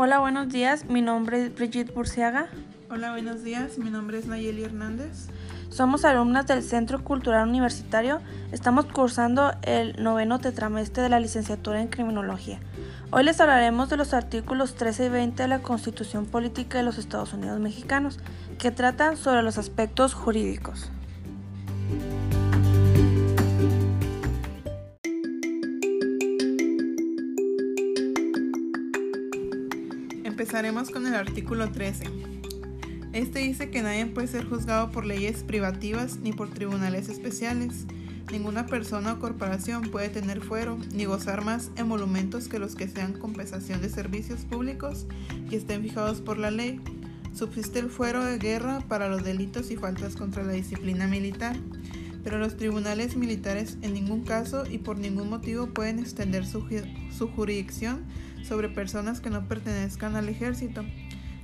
Hola, buenos días. Mi nombre es Brigitte Burciaga. Hola, buenos días. Mi nombre es Nayeli Hernández. Somos alumnas del Centro Cultural Universitario. Estamos cursando el noveno tetramestre de la licenciatura en Criminología. Hoy les hablaremos de los artículos 13 y 20 de la Constitución Política de los Estados Unidos Mexicanos, que tratan sobre los aspectos jurídicos. Empezaremos con el artículo 13. Este dice que nadie puede ser juzgado por leyes privativas ni por tribunales especiales. Ninguna persona o corporación puede tener fuero ni gozar más emolumentos que los que sean compensación de servicios públicos y estén fijados por la ley. Subsiste el fuero de guerra para los delitos y faltas contra la disciplina militar, pero los tribunales militares en ningún caso y por ningún motivo pueden extender su jurisdicción sobre personas que no pertenezcan al ejército.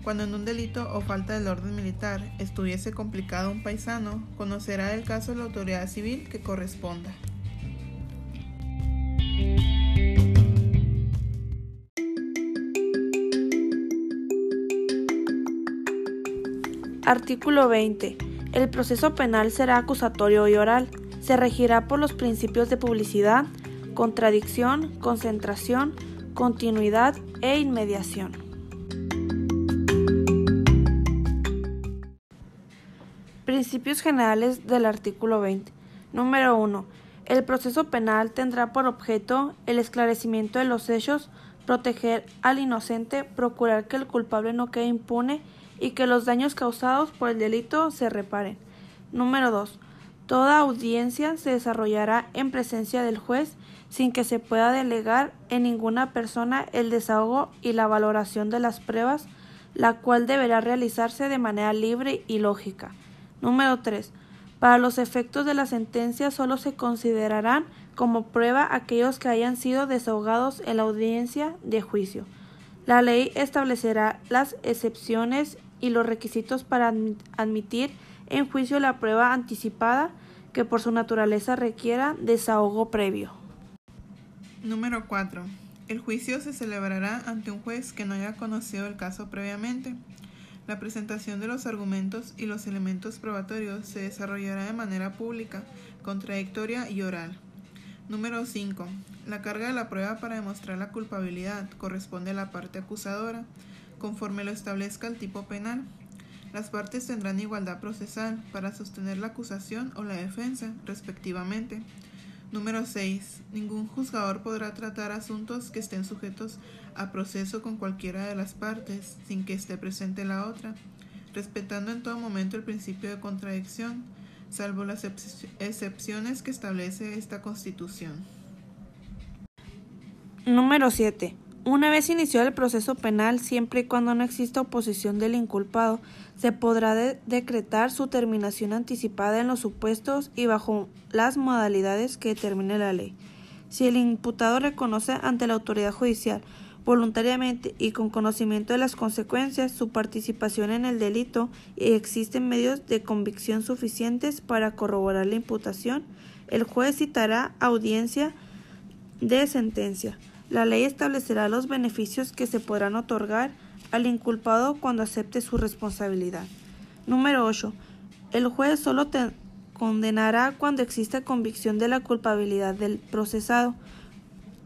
Cuando en un delito o falta del orden militar estuviese complicado un paisano, conocerá el caso de la autoridad civil que corresponda. Artículo 20. El proceso penal será acusatorio y oral. Se regirá por los principios de publicidad, contradicción, concentración, continuidad e inmediación. Principios generales del artículo 20. Número 1. El proceso penal tendrá por objeto el esclarecimiento de los hechos, proteger al inocente, procurar que el culpable no quede impune y que los daños causados por el delito se reparen. Número 2. Toda audiencia se desarrollará en presencia del juez sin que se pueda delegar en ninguna persona el desahogo y la valoración de las pruebas, la cual deberá realizarse de manera libre y lógica. Número 3. Para los efectos de la sentencia solo se considerarán como prueba aquellos que hayan sido desahogados en la audiencia de juicio. La ley establecerá las excepciones y los requisitos para admitir en juicio la prueba anticipada que por su naturaleza requiera desahogo previo. Número 4. El juicio se celebrará ante un juez que no haya conocido el caso previamente. La presentación de los argumentos y los elementos probatorios se desarrollará de manera pública, contradictoria y oral. Número 5. La carga de la prueba para demostrar la culpabilidad corresponde a la parte acusadora, conforme lo establezca el tipo penal. Las partes tendrán igualdad procesal para sostener la acusación o la defensa, respectivamente. Número 6. Ningún juzgador podrá tratar asuntos que estén sujetos a proceso con cualquiera de las partes sin que esté presente la otra, respetando en todo momento el principio de contradicción, salvo las excepciones que establece esta Constitución. Número 7. Una vez iniciado el proceso penal, siempre y cuando no exista oposición del inculpado, se podrá decretar su terminación anticipada en los supuestos y bajo las modalidades que determine la ley. Si el imputado reconoce ante la autoridad judicial voluntariamente y con conocimiento de las consecuencias su participación en el delito y existen medios de convicción suficientes para corroborar la imputación, el juez citará audiencia de sentencia. La ley establecerá los beneficios que se podrán otorgar al inculpado cuando acepte su responsabilidad. Número 8. El juez solo condenará cuando exista convicción de la culpabilidad del procesado.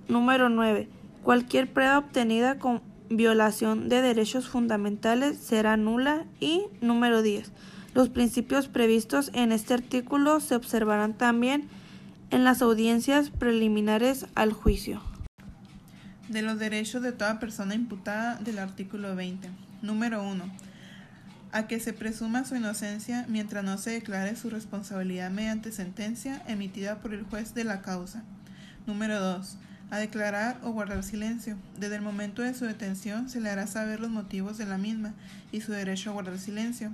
Número 9. Cualquier prueba obtenida con violación de derechos fundamentales será nula. Y número 10. Los principios previstos en este artículo se observarán también en las audiencias preliminares al juicio de los derechos de toda persona imputada del artículo 20. Número 1. A que se presuma su inocencia mientras no se declare su responsabilidad mediante sentencia emitida por el juez de la causa. Número 2. A declarar o guardar silencio. Desde el momento de su detención se le hará saber los motivos de la misma y su derecho a guardar silencio,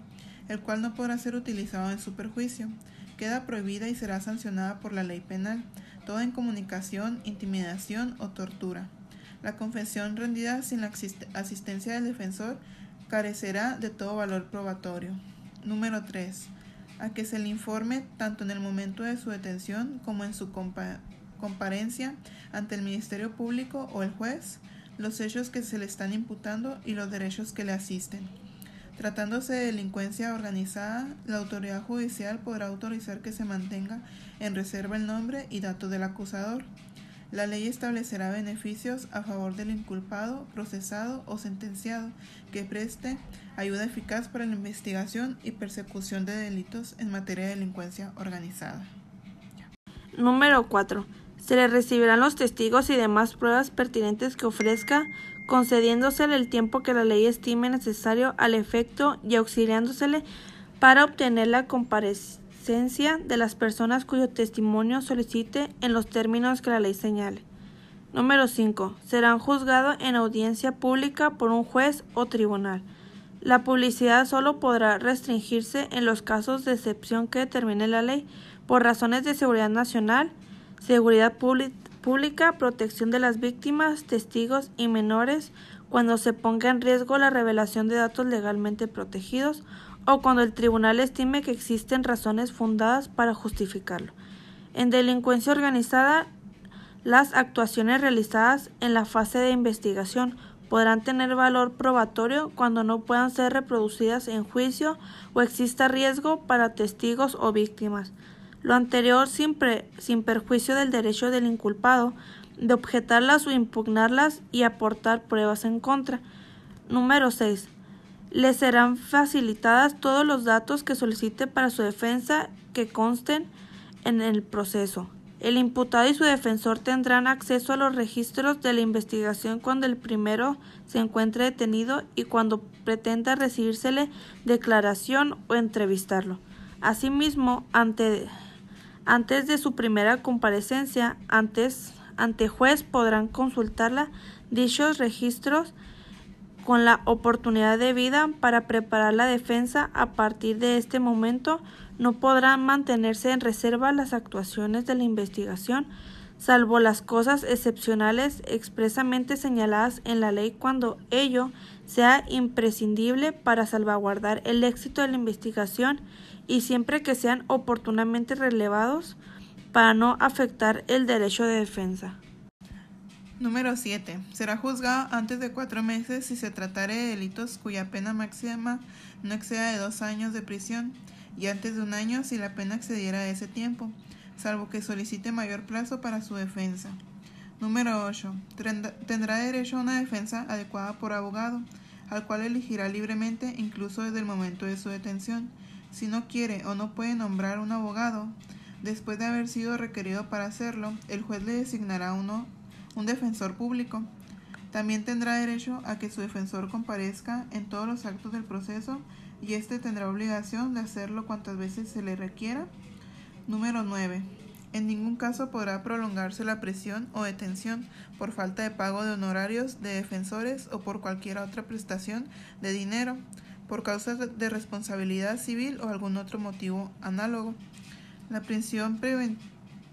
el cual no podrá ser utilizado en su perjuicio. Queda prohibida y será sancionada por la ley penal, toda incomunicación, intimidación o tortura. La confesión rendida sin la asistencia del defensor carecerá de todo valor probatorio. Número 3. A que se le informe tanto en el momento de su detención como en su comparencia ante el Ministerio Público o el juez los hechos que se le están imputando y los derechos que le asisten. Tratándose de delincuencia organizada, la autoridad judicial podrá autorizar que se mantenga en reserva el nombre y datos del acusador. La ley establecerá beneficios a favor del inculpado, procesado o sentenciado que preste ayuda eficaz para la investigación y persecución de delitos en materia de delincuencia organizada. Número 4. Se le recibirán los testigos y demás pruebas pertinentes que ofrezca, concediéndosele el tiempo que la ley estime necesario al efecto y auxiliándosele para obtener la comparecencia de las personas cuyo testimonio solicite en los términos que la ley señale. Número 5. Serán juzgados en audiencia pública por un juez o tribunal. La publicidad solo podrá restringirse en los casos de excepción que determine la ley por razones de seguridad nacional, seguridad pública, protección de las víctimas, testigos y menores, cuando se ponga en riesgo la revelación de datos legalmente protegidos o cuando el tribunal estime que existen razones fundadas para justificarlo. En delincuencia organizada, las actuaciones realizadas en la fase de investigación podrán tener valor probatorio cuando no puedan ser reproducidas en juicio o exista riesgo para testigos o víctimas. Lo anterior sin, sin perjuicio del derecho del inculpado de objetarlas o impugnarlas y aportar pruebas en contra. Número 6. Le serán facilitadas todos los datos que solicite para su defensa que consten en el proceso. El imputado y su defensor tendrán acceso a los registros de la investigación cuando el primero se encuentre detenido y cuando pretenda recibírsele declaración o entrevistarlo. Asimismo, ante antes de su primera comparecencia antes, ante juez podrán consultarla dichos registros con la oportunidad debida para preparar la defensa. A partir de este momento no podrán mantenerse en reserva las actuaciones de la investigación, salvo las cosas excepcionales expresamente señaladas en la ley cuando ello sea imprescindible para salvaguardar el éxito de la investigación y siempre que sean oportunamente relevados para no afectar el derecho de defensa. Número 7. Será juzgado antes de cuatro meses si se tratare de delitos cuya pena máxima no exceda de dos años de prisión y antes de un año si la pena excediera de ese tiempo, salvo que solicite mayor plazo para su defensa. Número 8. Tendrá derecho a una defensa adecuada por abogado, al cual elegirá libremente incluso desde el momento de su detención si no quiere o no puede nombrar un abogado, después de haber sido requerido para hacerlo, el juez le designará uno un defensor público. También tendrá derecho a que su defensor comparezca en todos los actos del proceso y éste tendrá obligación de hacerlo cuantas veces se le requiera. Número 9. En ningún caso podrá prolongarse la presión o detención por falta de pago de honorarios de defensores o por cualquier otra prestación de dinero por causas de responsabilidad civil o algún otro motivo análogo. La prisión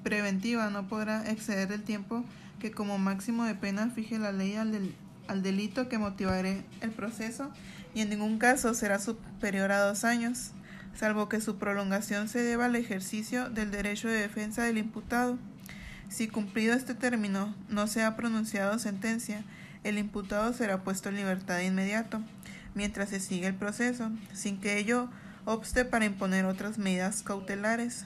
preventiva no podrá exceder el tiempo que como máximo de pena fije la ley al, delito que motivaré el proceso y en ningún caso será superior a dos años, salvo que su prolongación se deba al ejercicio del derecho de defensa del imputado. Si cumplido este término no se ha pronunciado sentencia, el imputado será puesto en libertad de inmediato mientras se sigue el proceso, sin que ello obste para imponer otras medidas cautelares.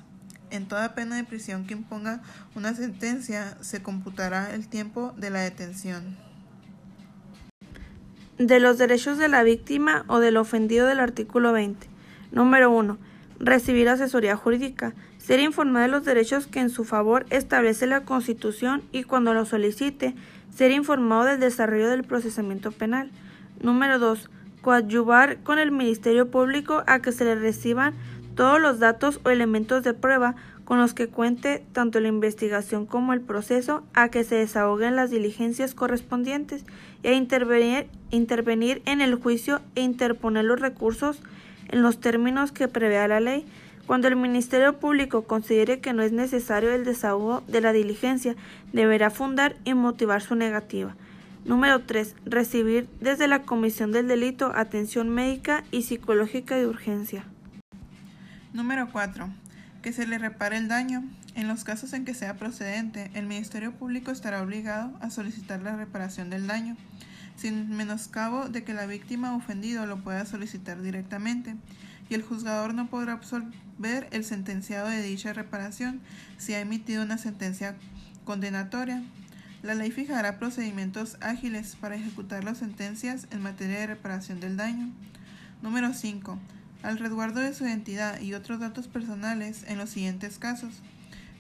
En toda pena de prisión que imponga una sentencia se computará el tiempo de la detención. De los derechos de la víctima o del ofendido del artículo 20. Número 1. Recibir asesoría jurídica. Ser informado de los derechos que en su favor establece la Constitución y cuando lo solicite, ser informado del desarrollo del procesamiento penal. Número 2 coadyuvar con el Ministerio Público a que se le reciban todos los datos o elementos de prueba con los que cuente tanto la investigación como el proceso, a que se desahoguen las diligencias correspondientes a intervenir, intervenir en el juicio e interponer los recursos en los términos que prevea la ley. Cuando el Ministerio Público considere que no es necesario el desahogo de la diligencia, deberá fundar y motivar su negativa. Número 3. Recibir desde la Comisión del Delito atención médica y psicológica de urgencia. Número 4. Que se le repare el daño. En los casos en que sea procedente, el Ministerio Público estará obligado a solicitar la reparación del daño, sin menoscabo de que la víctima ofendido lo pueda solicitar directamente, y el juzgador no podrá absolver el sentenciado de dicha reparación si ha emitido una sentencia condenatoria. La ley fijará procedimientos ágiles para ejecutar las sentencias en materia de reparación del daño. Número 5. Al resguardo de su identidad y otros datos personales en los siguientes casos.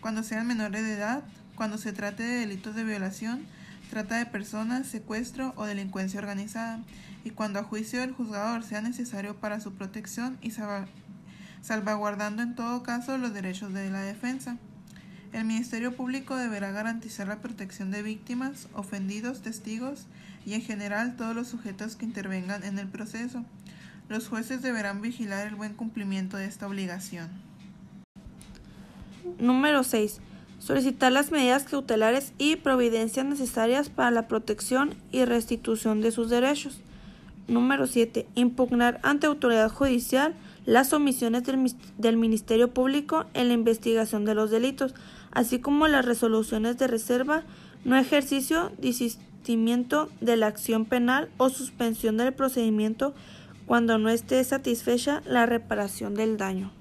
Cuando sean menores de edad, cuando se trate de delitos de violación, trata de personas, secuestro o delincuencia organizada, y cuando a juicio del juzgador sea necesario para su protección y salvaguardando en todo caso los derechos de la defensa. El Ministerio Público deberá garantizar la protección de víctimas, ofendidos, testigos y en general todos los sujetos que intervengan en el proceso. Los jueces deberán vigilar el buen cumplimiento de esta obligación. Número 6. Solicitar las medidas cautelares y providencias necesarias para la protección y restitución de sus derechos. Número 7. Impugnar ante autoridad judicial las omisiones del, Ministerio Público en la investigación de los delitos, así como las resoluciones de reserva, no ejercicio, desistimiento de la acción penal o suspensión del procedimiento cuando no esté satisfecha la reparación del daño.